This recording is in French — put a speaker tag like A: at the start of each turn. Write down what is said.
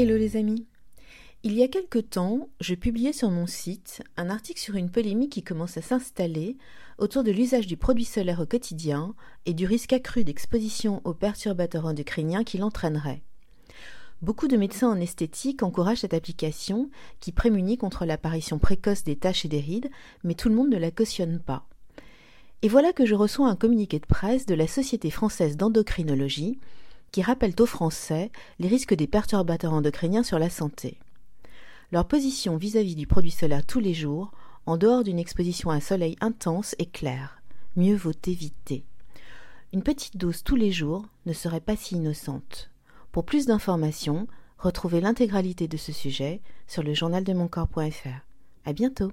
A: Hello les amis Il y a quelque temps, je publiais sur mon site un article sur une polémique qui commence à s'installer autour de l'usage du produit solaire au quotidien et du risque accru d'exposition aux perturbateurs endocriniens qu'il entraînerait. Beaucoup de médecins en esthétique encouragent cette application qui prémunit contre l'apparition précoce des taches et des rides, mais tout le monde ne la cautionne pas. Et voilà que je reçois un communiqué de presse de la Société française d'endocrinologie qui rappellent aux Français les risques des perturbateurs endocriniens sur la santé. Leur position vis-à-vis du produit solaire tous les jours, en dehors d'une exposition à soleil intense, est claire. Mieux vaut éviter. Une petite dose tous les jours ne serait pas si innocente. Pour plus d'informations, retrouvez l'intégralité de ce sujet sur le journaldemoncorps.fr. À bientôt!